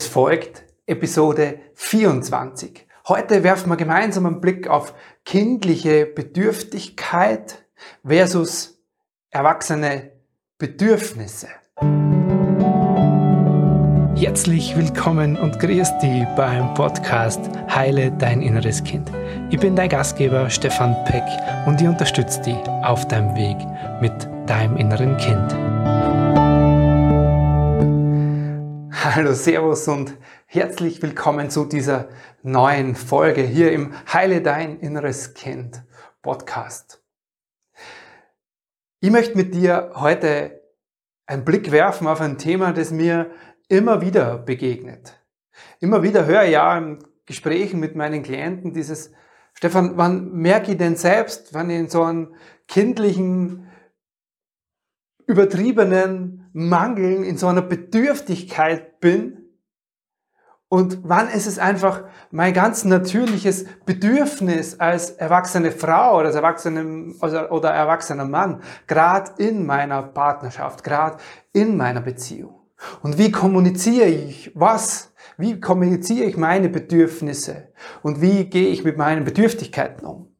Es folgt Episode 24. Heute werfen wir gemeinsam einen Blick auf kindliche Bedürftigkeit versus erwachsene Bedürfnisse. Herzlich willkommen und grüß dich beim Podcast Heile dein inneres Kind. Ich bin dein Gastgeber Stefan Peck und ich unterstütze dich auf deinem Weg mit deinem inneren Kind. Hallo, Servus und herzlich willkommen zu dieser neuen Folge hier im Heile dein inneres Kind Podcast. Ich möchte mit dir heute einen Blick werfen auf ein Thema, das mir immer wieder begegnet. Immer wieder höre ich ja in Gesprächen mit meinen Klienten dieses, Stefan, wann merke ich denn selbst, wenn ich in so einem kindlichen übertriebenen Mangeln, in so einer Bedürftigkeit bin. Und wann ist es einfach mein ganz natürliches Bedürfnis als erwachsene Frau oder als erwachsene oder erwachsener Mann, gerade in meiner Partnerschaft, gerade in meiner Beziehung. Und wie kommuniziere ich was? Wie kommuniziere ich meine Bedürfnisse? Und wie gehe ich mit meinen Bedürftigkeiten um?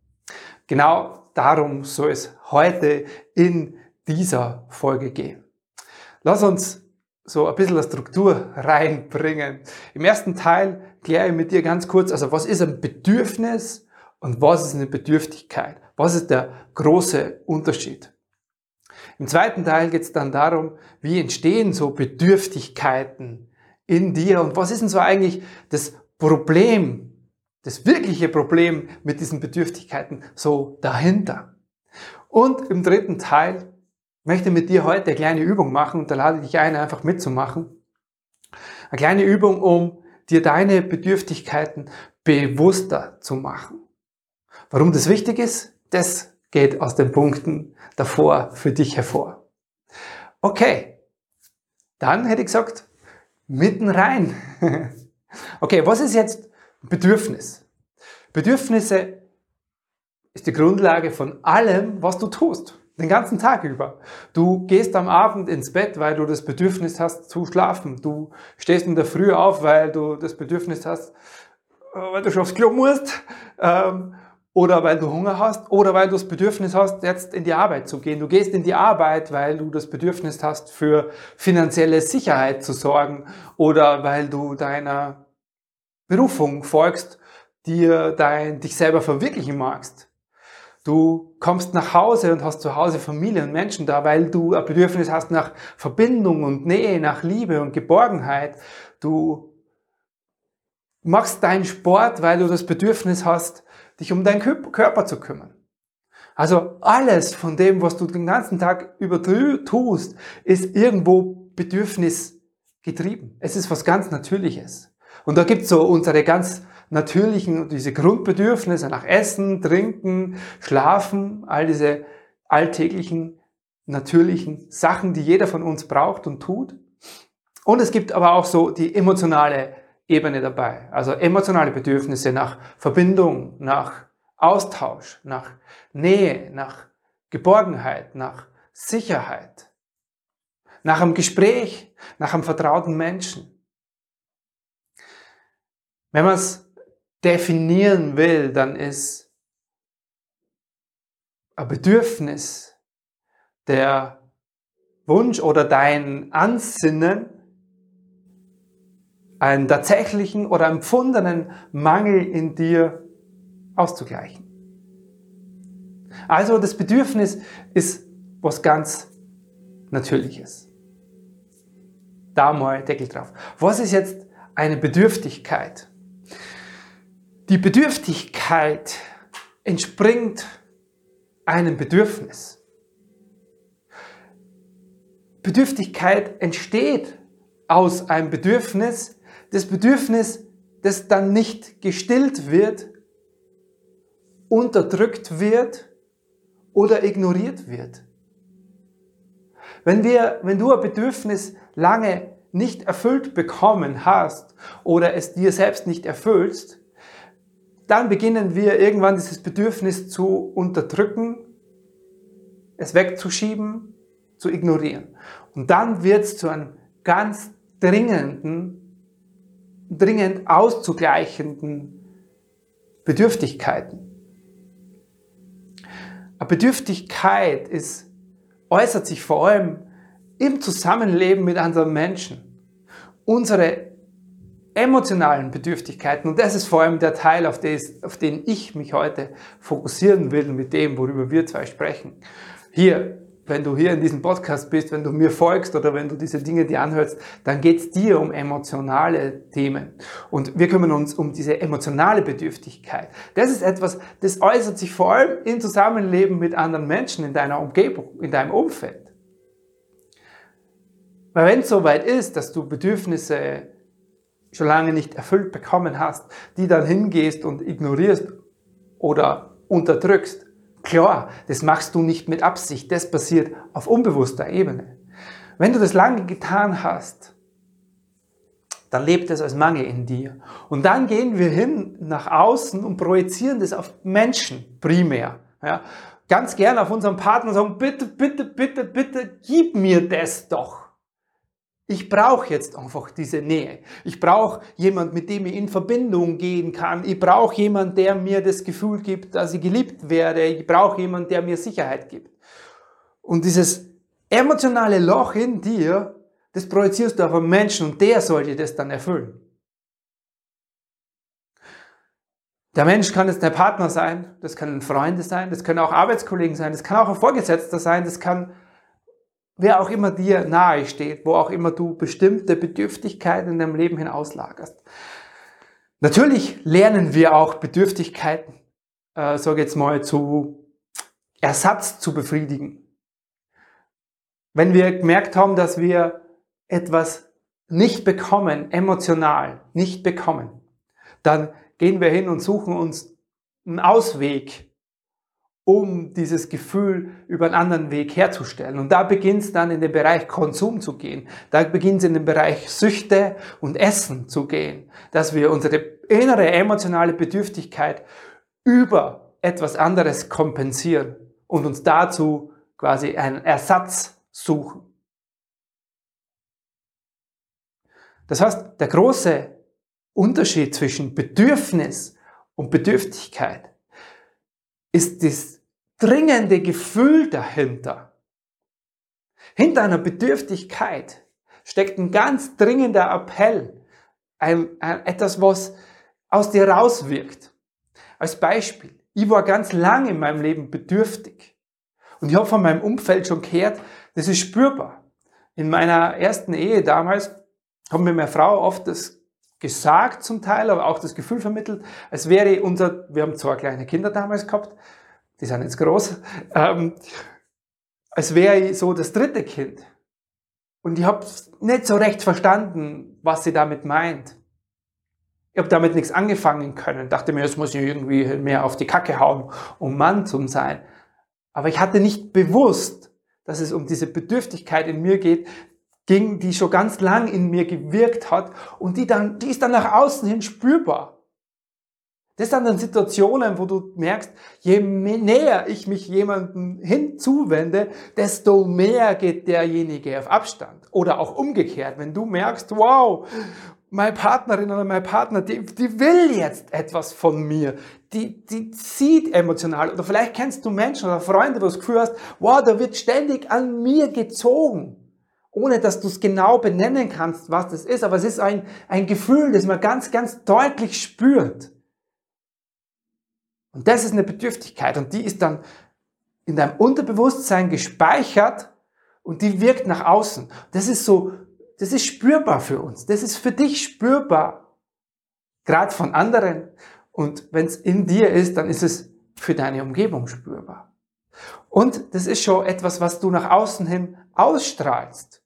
Genau darum soll es heute in dieser Folge gehen. Lass uns so ein bisschen eine Struktur reinbringen. Im ersten Teil kläre ich mit dir ganz kurz, also was ist ein Bedürfnis und was ist eine Bedürftigkeit? Was ist der große Unterschied? Im zweiten Teil geht es dann darum, wie entstehen so Bedürftigkeiten in dir und was ist denn so eigentlich das Problem, das wirkliche Problem mit diesen Bedürftigkeiten so dahinter? Und im dritten Teil möchte mit dir heute eine kleine Übung machen und da lade ich dich ein, einfach mitzumachen. Eine kleine Übung, um dir deine Bedürftigkeiten bewusster zu machen. Warum das wichtig ist, das geht aus den Punkten davor für dich hervor. Okay, dann hätte ich gesagt, mitten rein. okay, was ist jetzt Bedürfnis? Bedürfnisse ist die Grundlage von allem, was du tust. Den ganzen Tag über. Du gehst am Abend ins Bett, weil du das Bedürfnis hast zu schlafen. Du stehst in der Früh auf, weil du das Bedürfnis hast, äh, weil du schon aufs Klo musst. Ähm, oder weil du Hunger hast. Oder weil du das Bedürfnis hast, jetzt in die Arbeit zu gehen. Du gehst in die Arbeit, weil du das Bedürfnis hast, für finanzielle Sicherheit zu sorgen. Oder weil du deiner Berufung folgst, dir dein, dich selber verwirklichen magst. Du kommst nach Hause und hast zu Hause Familie und Menschen da, weil du ein Bedürfnis hast nach Verbindung und Nähe, nach Liebe und Geborgenheit. Du machst deinen Sport, weil du das Bedürfnis hast, dich um deinen Körper zu kümmern. Also alles von dem, was du den ganzen Tag über tust, ist irgendwo bedürfnisgetrieben. Es ist was ganz Natürliches. Und da gibt's so unsere ganz natürlichen, diese Grundbedürfnisse nach Essen, Trinken, Schlafen, all diese alltäglichen, natürlichen Sachen, die jeder von uns braucht und tut. Und es gibt aber auch so die emotionale Ebene dabei. Also emotionale Bedürfnisse nach Verbindung, nach Austausch, nach Nähe, nach Geborgenheit, nach Sicherheit, nach einem Gespräch, nach einem vertrauten Menschen. Wenn man es definieren will, dann ist ein Bedürfnis der Wunsch oder dein Ansinnen, einen tatsächlichen oder empfundenen Mangel in dir auszugleichen. Also das Bedürfnis ist was ganz Natürliches. Da mal Deckel drauf. Was ist jetzt eine Bedürftigkeit? Die Bedürftigkeit entspringt einem Bedürfnis. Bedürftigkeit entsteht aus einem Bedürfnis, das Bedürfnis, das dann nicht gestillt wird, unterdrückt wird oder ignoriert wird. Wenn, wir, wenn du ein Bedürfnis lange nicht erfüllt bekommen hast oder es dir selbst nicht erfüllst, dann beginnen wir irgendwann dieses Bedürfnis zu unterdrücken, es wegzuschieben, zu ignorieren. Und dann wird es zu einem ganz dringenden dringend auszugleichenden Bedürftigkeiten. Eine Bedürftigkeit ist, äußert sich vor allem im Zusammenleben mit anderen Menschen. Unsere emotionalen Bedürftigkeiten, und das ist vor allem der Teil, auf, des, auf den ich mich heute fokussieren will mit dem, worüber wir zwei sprechen. Hier, wenn du hier in diesem Podcast bist, wenn du mir folgst oder wenn du diese Dinge dir anhörst, dann geht es dir um emotionale Themen. Und wir kümmern uns um diese emotionale Bedürftigkeit. Das ist etwas, das äußert sich vor allem im Zusammenleben mit anderen Menschen in deiner Umgebung, in deinem Umfeld. Weil wenn es soweit ist, dass du Bedürfnisse schon lange nicht erfüllt bekommen hast, die dann hingehst und ignorierst oder unterdrückst, klar, das machst du nicht mit Absicht, das passiert auf unbewusster Ebene. Wenn du das lange getan hast, dann lebt es als Mangel in dir. Und dann gehen wir hin nach außen und projizieren das auf Menschen primär. Ja, ganz gern auf unseren Partner sagen, bitte, bitte, bitte, bitte, gib mir das doch. Ich brauche jetzt einfach diese Nähe. Ich brauche jemand, mit dem ich in Verbindung gehen kann. Ich brauche jemand, der mir das Gefühl gibt, dass ich geliebt werde. Ich brauche jemand, der mir Sicherheit gibt. Und dieses emotionale Loch in dir, das projizierst du auf einen Menschen und der soll dir das dann erfüllen. Der Mensch kann jetzt der Partner sein, das können Freunde sein, das können auch Arbeitskollegen sein, das kann auch ein Vorgesetzter sein, das kann wer auch immer dir nahe steht, wo auch immer du bestimmte Bedürftigkeiten in deinem Leben hinauslagerst. Natürlich lernen wir auch Bedürftigkeiten, äh, sage jetzt mal, zu Ersatz zu befriedigen. Wenn wir gemerkt haben, dass wir etwas nicht bekommen, emotional nicht bekommen, dann gehen wir hin und suchen uns einen Ausweg, um dieses Gefühl über einen anderen Weg herzustellen. Und da beginnt es dann in den Bereich Konsum zu gehen. Da beginnt es in den Bereich Süchte und Essen zu gehen. Dass wir unsere innere emotionale Bedürftigkeit über etwas anderes kompensieren und uns dazu quasi einen Ersatz suchen. Das heißt, der große Unterschied zwischen Bedürfnis und Bedürftigkeit ist das dringende Gefühl dahinter. Hinter einer Bedürftigkeit steckt ein ganz dringender Appell, ein, ein, etwas, was aus dir rauswirkt. Als Beispiel, ich war ganz lange in meinem Leben bedürftig. Und ich habe von meinem Umfeld schon gehört, das ist spürbar. In meiner ersten Ehe damals haben mir meine Frau oft das gesagt zum Teil, aber auch das Gefühl vermittelt, als wäre unser, wir haben zwei kleine Kinder damals gehabt, die sind jetzt groß, ähm, als wäre ich so das dritte Kind. Und ich habe nicht so recht verstanden, was sie damit meint. Ich habe damit nichts angefangen können. Dachte mir, jetzt muss ich irgendwie mehr auf die Kacke hauen, um Mann zu sein. Aber ich hatte nicht bewusst, dass es um diese Bedürftigkeit in mir geht, ging, die schon ganz lang in mir gewirkt hat und die dann, die ist dann nach außen hin spürbar. Das sind dann Situationen, wo du merkst, je näher ich mich jemandem hinzuwende, desto mehr geht derjenige auf Abstand. Oder auch umgekehrt, wenn du merkst, wow, meine Partnerin oder mein Partner, die, die will jetzt etwas von mir. Die, die sieht emotional. Oder vielleicht kennst du Menschen oder Freunde, wo du das Gefühl hast, wow, da wird ständig an mir gezogen. Ohne dass du es genau benennen kannst, was das ist. Aber es ist ein, ein Gefühl, das man ganz, ganz deutlich spürt. Und das ist eine Bedürftigkeit und die ist dann in deinem Unterbewusstsein gespeichert und die wirkt nach außen. Das ist so, das ist spürbar für uns. Das ist für dich spürbar. Gerade von anderen. Und wenn es in dir ist, dann ist es für deine Umgebung spürbar. Und das ist schon etwas, was du nach außen hin ausstrahlst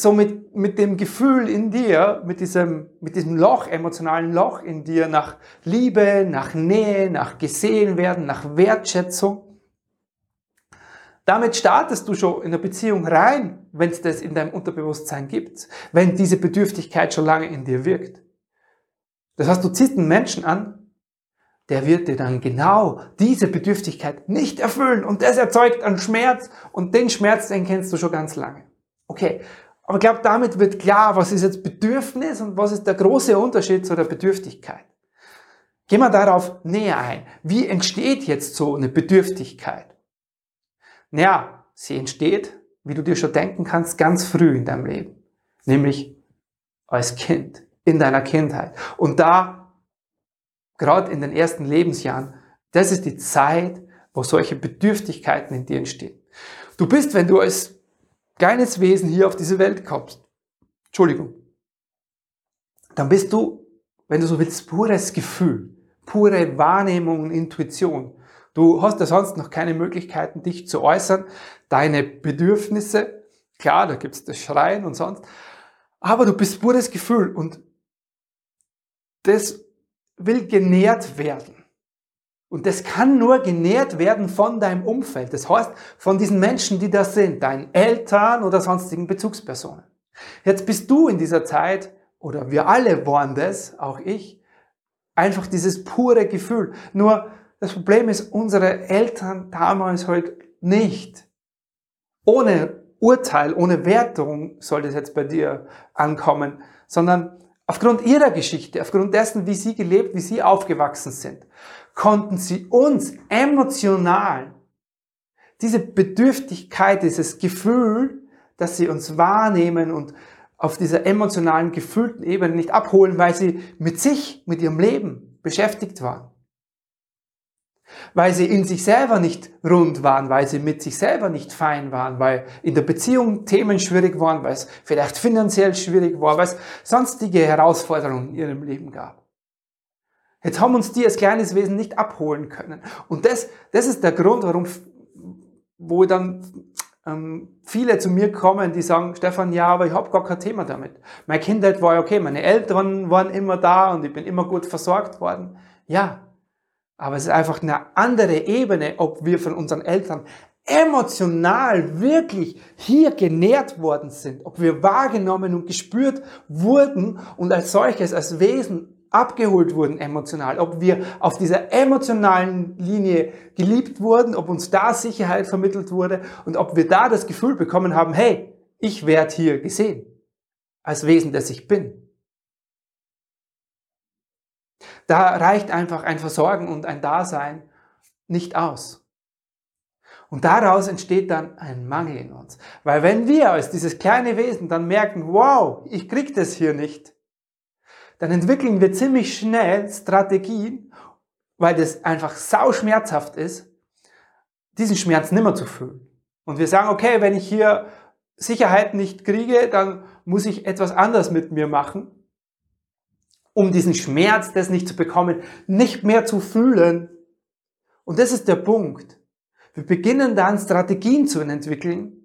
so mit, mit dem Gefühl in dir, mit diesem, mit diesem Loch, emotionalen Loch in dir nach Liebe, nach Nähe, nach gesehen werden, nach Wertschätzung. Damit startest du schon in der Beziehung rein, wenn es das in deinem Unterbewusstsein gibt, wenn diese Bedürftigkeit schon lange in dir wirkt. Das heißt, du ziehst einen Menschen an, der wird dir dann genau diese Bedürftigkeit nicht erfüllen und das erzeugt einen Schmerz und den Schmerz, den kennst du schon ganz lange. Okay, Aber ich glaube, damit wird klar, was ist jetzt Bedürfnis und was ist der große Unterschied zu der Bedürftigkeit. Gehen wir darauf näher ein. Wie entsteht jetzt so eine Bedürftigkeit? Naja, sie entsteht, wie du dir schon denken kannst, ganz früh in deinem Leben. Nämlich als Kind, in deiner Kindheit. Und da, gerade in den ersten Lebensjahren, das ist die Zeit, wo solche Bedürftigkeiten in dir entstehen. Du bist, wenn du als kleines Wesen hier auf diese Welt kommst, Entschuldigung, dann bist du, wenn du so willst, pures Gefühl, pure Wahrnehmung und Intuition. Du hast ja sonst noch keine Möglichkeiten, dich zu äußern, deine Bedürfnisse, klar, da gibt's das Schreien und sonst, aber du bist pures Gefühl und das will genährt werden. Und das kann nur genährt werden von deinem Umfeld. Das heißt, von diesen Menschen, die da sind, deinen Eltern oder sonstigen Bezugspersonen. Jetzt bist du in dieser Zeit, oder wir alle waren das, auch ich, einfach dieses pure Gefühl. Nur das Problem ist, unsere Eltern damals halt nicht. Ohne Urteil, ohne Wertung soll das jetzt bei dir ankommen, sondern aufgrund ihrer Geschichte, aufgrund dessen, wie sie gelebt, wie sie aufgewachsen sind konnten sie uns emotional diese Bedürftigkeit, dieses Gefühl, dass sie uns wahrnehmen und auf dieser emotionalen, gefühlten Ebene nicht abholen, weil sie mit sich, mit ihrem Leben beschäftigt waren. Weil sie in sich selber nicht rund waren, weil sie mit sich selber nicht fein waren, weil in der Beziehung Themen schwierig waren, weil es vielleicht finanziell schwierig war, weil es sonstige Herausforderungen in ihrem Leben gab. Jetzt haben uns die als kleines Wesen nicht abholen können. Und das, das ist der Grund, warum, wo dann ähm, viele zu mir kommen, die sagen, Stefan, ja, aber ich habe gar kein Thema damit. Meine Kindheit war okay, meine Eltern waren immer da und ich bin immer gut versorgt worden. Ja, aber es ist einfach eine andere Ebene, ob wir von unseren Eltern emotional wirklich hier genährt worden sind, ob wir wahrgenommen und gespürt wurden und als solches, als Wesen abgeholt wurden emotional, ob wir auf dieser emotionalen Linie geliebt wurden, ob uns da Sicherheit vermittelt wurde und ob wir da das Gefühl bekommen haben, hey, ich werde hier gesehen, als Wesen, das ich bin. Da reicht einfach ein Versorgen und ein Dasein nicht aus. Und daraus entsteht dann ein Mangel in uns. Weil wenn wir als dieses kleine Wesen dann merken, wow, ich krieg das hier nicht, dann entwickeln wir ziemlich schnell Strategien, weil das einfach sau schmerzhaft ist, diesen Schmerz nimmer zu fühlen. Und wir sagen, okay, wenn ich hier Sicherheit nicht kriege, dann muss ich etwas anders mit mir machen, um diesen Schmerz, das nicht zu bekommen, nicht mehr zu fühlen. Und das ist der Punkt. Wir beginnen dann Strategien zu entwickeln,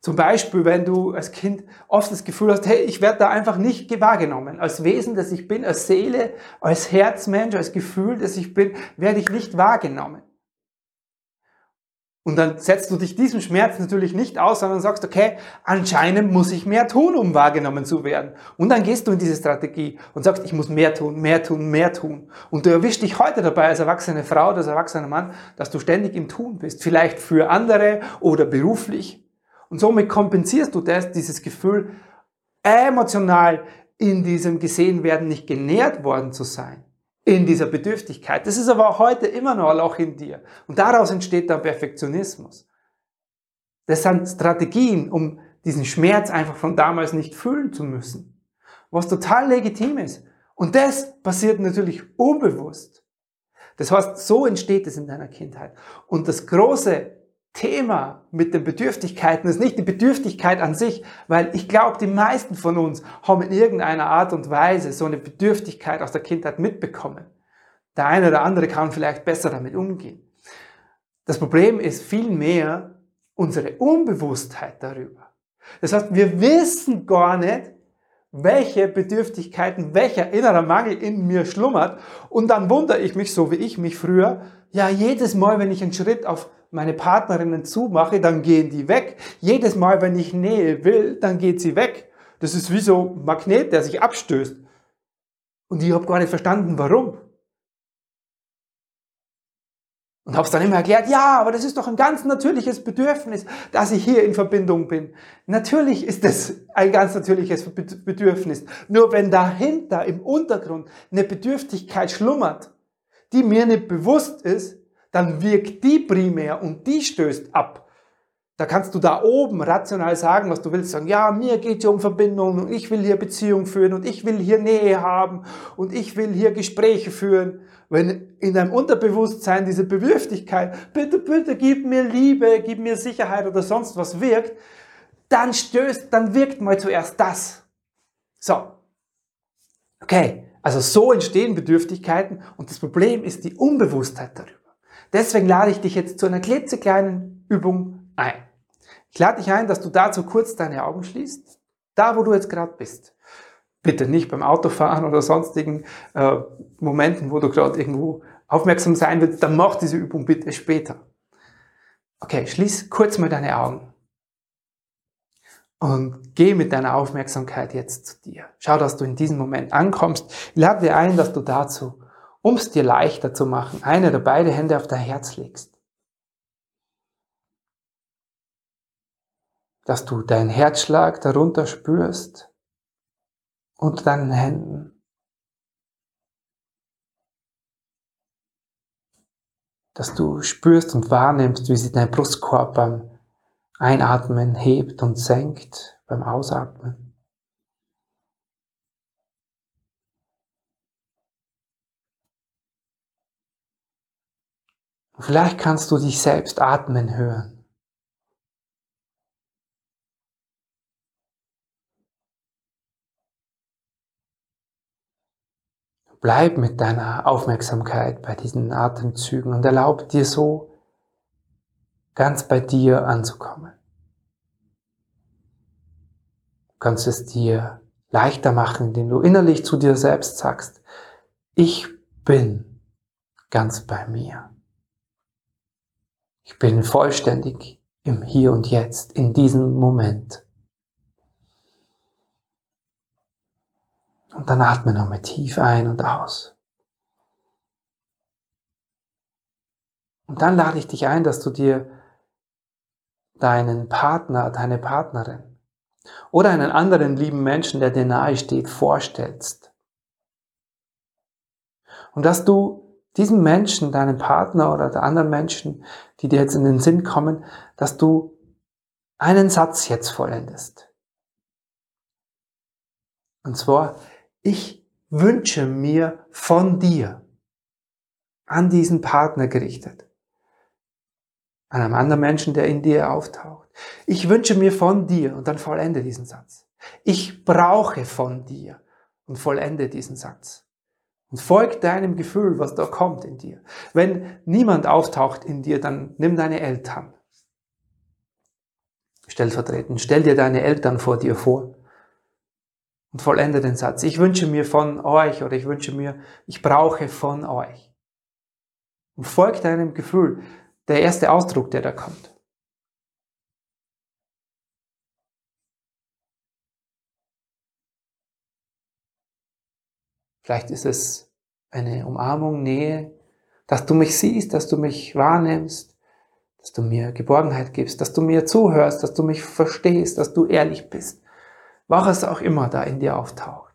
zum Beispiel, wenn du als Kind oft das Gefühl hast, hey, ich werde da einfach nicht wahrgenommen. Als Wesen, das ich bin, als Seele, als Herzmensch, als Gefühl, das ich bin, werde ich nicht wahrgenommen. Und dann setzt du dich diesem Schmerz natürlich nicht aus, sondern sagst, okay, anscheinend muss ich mehr tun, um wahrgenommen zu werden. Und dann gehst du in diese Strategie und sagst, ich muss mehr tun, mehr tun, mehr tun. Und du erwischst dich heute dabei als erwachsene Frau, als erwachsener Mann, dass du ständig im Tun bist. Vielleicht für andere oder beruflich. Und somit kompensierst du das, dieses Gefühl, emotional in diesem Gesehenwerden nicht genährt worden zu sein. In dieser Bedürftigkeit. Das ist aber auch heute immer noch ein Loch in dir. Und daraus entsteht dann Perfektionismus. Das sind Strategien, um diesen Schmerz einfach von damals nicht fühlen zu müssen. Was total legitim ist. Und das passiert natürlich unbewusst. Das heißt, so entsteht es in deiner Kindheit. Und das große Thema mit den Bedürftigkeiten ist nicht die Bedürftigkeit an sich, weil ich glaube, die meisten von uns haben in irgendeiner Art und Weise so eine Bedürftigkeit aus der Kindheit mitbekommen. Der eine oder andere kann vielleicht besser damit umgehen. Das Problem ist vielmehr unsere Unbewusstheit darüber. Das heißt, wir wissen gar nicht, welche Bedürftigkeiten, welcher innerer Mangel in mir schlummert. Und dann wundere ich mich, so wie ich mich früher, ja, jedes Mal, wenn ich einen Schritt auf meine Partnerinnen zumache, dann gehen die weg. Jedes Mal, wenn ich Nähe will, dann geht sie weg. Das ist wie so ein Magnet, der sich abstößt. Und ich habe gar nicht verstanden, warum. Und habe es dann immer erklärt, ja, aber das ist doch ein ganz natürliches Bedürfnis, dass ich hier in Verbindung bin. Natürlich ist das ein ganz natürliches Bedürfnis. Nur wenn dahinter im Untergrund eine Bedürftigkeit schlummert, die mir nicht bewusst ist, dann wirkt die primär und die stößt ab. Da kannst du da oben rational sagen, was du willst, sagen, ja, mir geht es um Verbindung und ich will hier Beziehung führen und ich will hier Nähe haben und ich will hier Gespräche führen. Wenn in deinem Unterbewusstsein diese Bedürftigkeit, bitte, bitte, gib mir Liebe, gib mir Sicherheit oder sonst was wirkt, dann stößt, dann wirkt mal zuerst das. So. Okay. Also so entstehen Bedürftigkeiten und das Problem ist die Unbewusstheit darüber. Deswegen lade ich dich jetzt zu einer klitzekleinen Übung ein. Ich lade dich ein, dass du dazu kurz deine Augen schließt, da wo du jetzt gerade bist. Bitte nicht beim Autofahren oder sonstigen äh, Momenten, wo du gerade irgendwo aufmerksam sein willst, dann mach diese Übung bitte später. Okay, schließ kurz mal deine Augen. Und geh mit deiner Aufmerksamkeit jetzt zu dir. Schau, dass du in diesem Moment ankommst. Ich lade dir ein, dass du dazu, um es dir leichter zu machen, eine oder beide Hände auf dein Herz legst. dass du deinen Herzschlag darunter spürst unter deinen Händen. Dass du spürst und wahrnimmst, wie sich dein Brustkorb beim Einatmen hebt und senkt, beim Ausatmen. Vielleicht kannst du dich selbst atmen hören. Bleib mit deiner Aufmerksamkeit bei diesen Atemzügen und erlaub dir so ganz bei dir anzukommen. Du kannst es dir leichter machen, indem du innerlich zu dir selbst sagst, ich bin ganz bei mir. Ich bin vollständig im Hier und Jetzt, in diesem Moment. Und dann atme nochmal tief ein und aus. Und dann lade ich dich ein, dass du dir deinen Partner, deine Partnerin oder einen anderen lieben Menschen, der dir nahe steht, vorstellst. Und dass du diesem Menschen, deinem Partner oder der anderen Menschen, die dir jetzt in den Sinn kommen, dass du einen Satz jetzt vollendest. Und zwar, ich wünsche mir von dir an diesen Partner gerichtet, an einem anderen Menschen, der in dir auftaucht. Ich wünsche mir von dir und dann vollende diesen Satz. Ich brauche von dir und vollende diesen Satz. Und folg deinem Gefühl, was da kommt in dir. Wenn niemand auftaucht in dir, dann nimm deine Eltern. Stellvertretend, stell dir deine Eltern vor dir vor und vollende den Satz. Ich wünsche mir von euch oder ich wünsche mir, ich brauche von euch. Und folgt deinem Gefühl, der erste Ausdruck, der da kommt. Vielleicht ist es eine Umarmung, Nähe, dass du mich siehst, dass du mich wahrnimmst, dass du mir Geborgenheit gibst, dass du mir zuhörst, dass du mich verstehst, dass du ehrlich bist was auch immer da in dir auftaucht.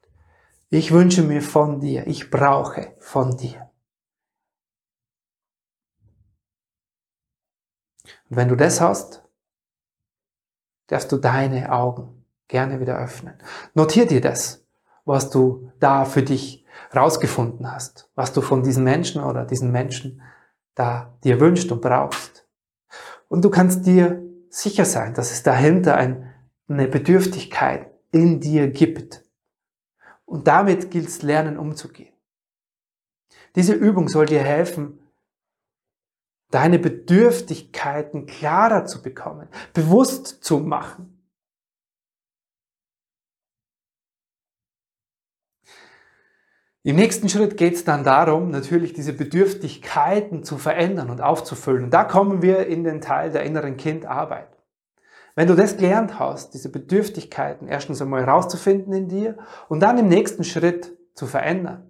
Ich wünsche mir von dir, ich brauche von dir. Und wenn du das hast, darfst du deine Augen gerne wieder öffnen. Notier dir das, was du da für dich rausgefunden hast, was du von diesen Menschen oder diesen Menschen da dir wünscht und brauchst. Und du kannst dir sicher sein, dass es dahinter ein, eine Bedürftigkeit in dir gibt. Und damit gilt es lernen umzugehen. Diese Übung soll dir helfen, deine Bedürftigkeiten klarer zu bekommen, bewusst zu machen. Im nächsten Schritt geht es dann darum, natürlich diese Bedürftigkeiten zu verändern und aufzufüllen. Und da kommen wir in den Teil der inneren Kindarbeit. Wenn du das gelernt hast, diese Bedürftigkeiten erstens einmal herauszufinden in dir und dann im nächsten Schritt zu verändern,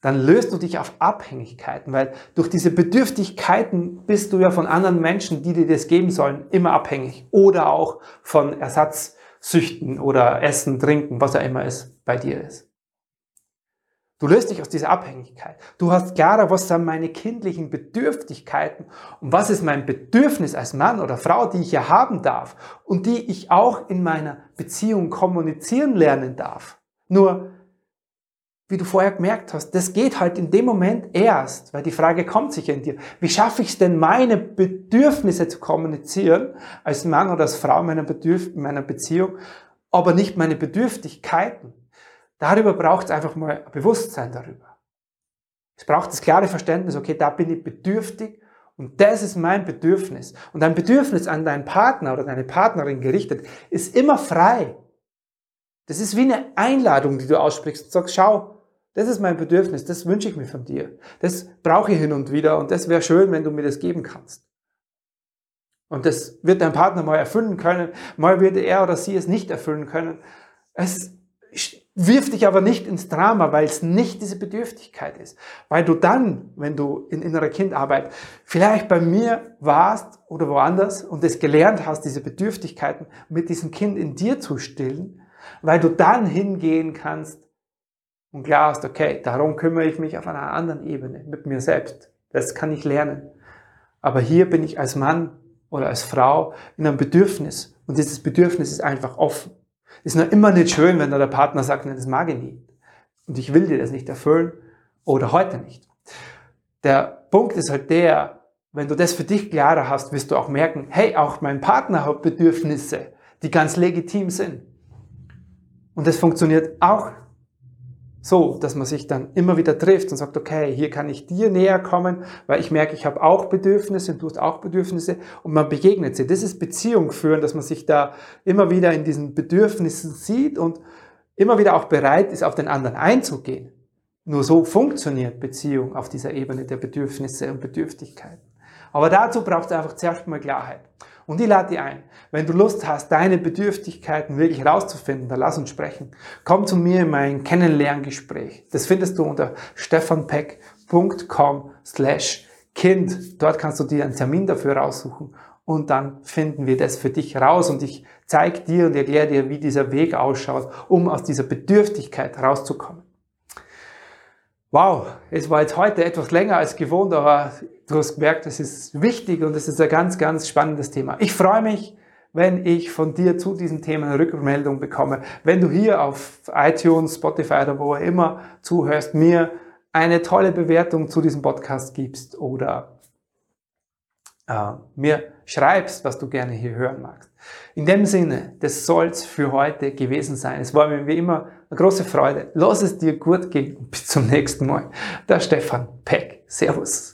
dann löst du dich auf Abhängigkeiten, weil durch diese Bedürftigkeiten bist du ja von anderen Menschen, die dir das geben sollen, immer abhängig. Oder auch von Ersatzsüchten oder Essen, Trinken, was auch immer es bei dir ist. Du löst dich aus dieser Abhängigkeit. Du hast klarer, was sind meine kindlichen Bedürftigkeiten und was ist mein Bedürfnis als Mann oder Frau, die ich ja haben darf und die ich auch in meiner Beziehung kommunizieren lernen darf. Nur, wie du vorher gemerkt hast, das geht halt in dem Moment erst, weil die Frage kommt sicher in dir. Wie schaffe ich es denn, meine Bedürfnisse zu kommunizieren, als Mann oder als Frau in meiner, Bedürf meiner Beziehung, aber nicht meine Bedürftigkeiten? Darüber braucht es einfach mal Bewusstsein darüber. Es braucht das klare Verständnis, okay, da bin ich bedürftig und das ist mein Bedürfnis. Und ein Bedürfnis an deinen Partner oder deine Partnerin gerichtet ist immer frei. Das ist wie eine Einladung, die du aussprichst. Du sagst, schau, das ist mein Bedürfnis, das wünsche ich mir von dir. Das brauche ich hin und wieder und das wäre schön, wenn du mir das geben kannst. Und das wird dein Partner mal erfüllen können, mal wird er oder sie es nicht erfüllen können. Es Wirf dich aber nicht ins Drama, weil es nicht diese Bedürftigkeit ist. Weil du dann, wenn du in innerer Kindarbeit vielleicht bei mir warst oder woanders und es gelernt hast, diese Bedürftigkeiten mit diesem Kind in dir zu stillen, weil du dann hingehen kannst und klar hast, okay, darum kümmere ich mich auf einer anderen Ebene mit mir selbst. Das kann ich lernen. Aber hier bin ich als Mann oder als Frau in einem Bedürfnis und dieses Bedürfnis ist einfach offen. Ist nur immer nicht schön, wenn der Partner sagt, nein, das mag ich nicht. Und ich will dir das nicht erfüllen oder heute nicht. Der Punkt ist halt der, wenn du das für dich klarer hast, wirst du auch merken, hey, auch mein Partner hat Bedürfnisse, die ganz legitim sind. Und das funktioniert auch so, dass man sich dann immer wieder trifft und sagt, okay, hier kann ich dir näher kommen, weil ich merke, ich habe auch Bedürfnisse und du hast auch Bedürfnisse und man begegnet sie. Das ist Beziehung führen, dass man sich da immer wieder in diesen Bedürfnissen sieht und immer wieder auch bereit ist, auf den anderen einzugehen. Nur so funktioniert Beziehung auf dieser Ebene der Bedürfnisse und Bedürftigkeiten. Aber dazu braucht es einfach zuerst mal Klarheit. Und ich lade dich ein, wenn du Lust hast, deine Bedürftigkeiten wirklich herauszufinden, dann lass uns sprechen. Komm zu mir in mein Kennenlerngespräch. Das findest du unter stefanpeck.com slash Kind. Dort kannst du dir einen Termin dafür raussuchen und dann finden wir das für dich raus und ich zeige dir und erkläre dir, wie dieser Weg ausschaut, um aus dieser Bedürftigkeit rauszukommen. Wow, es war jetzt heute etwas länger als gewohnt, aber du hast gemerkt, es ist wichtig und es ist ein ganz, ganz spannendes Thema. Ich freue mich, wenn ich von dir zu diesem Thema eine Rückmeldung bekomme. Wenn du hier auf iTunes, Spotify oder wo auch immer zuhörst, mir eine tolle Bewertung zu diesem Podcast gibst oder äh, mir schreibst, was du gerne hier hören magst. In dem Sinne, das soll's für heute gewesen sein. Es war mir wie immer eine große Freude. Lass es dir gut gehen und bis zum nächsten Mal. Der Stefan Peck. Servus.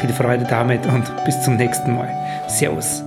Viel Freude damit und bis zum nächsten Mal. Servus.